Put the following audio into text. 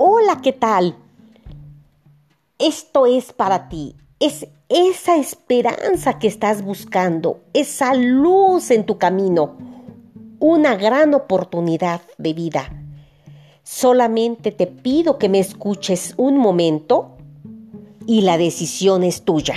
Hola, ¿qué tal? Esto es para ti. Es esa esperanza que estás buscando, esa luz en tu camino, una gran oportunidad de vida. Solamente te pido que me escuches un momento y la decisión es tuya.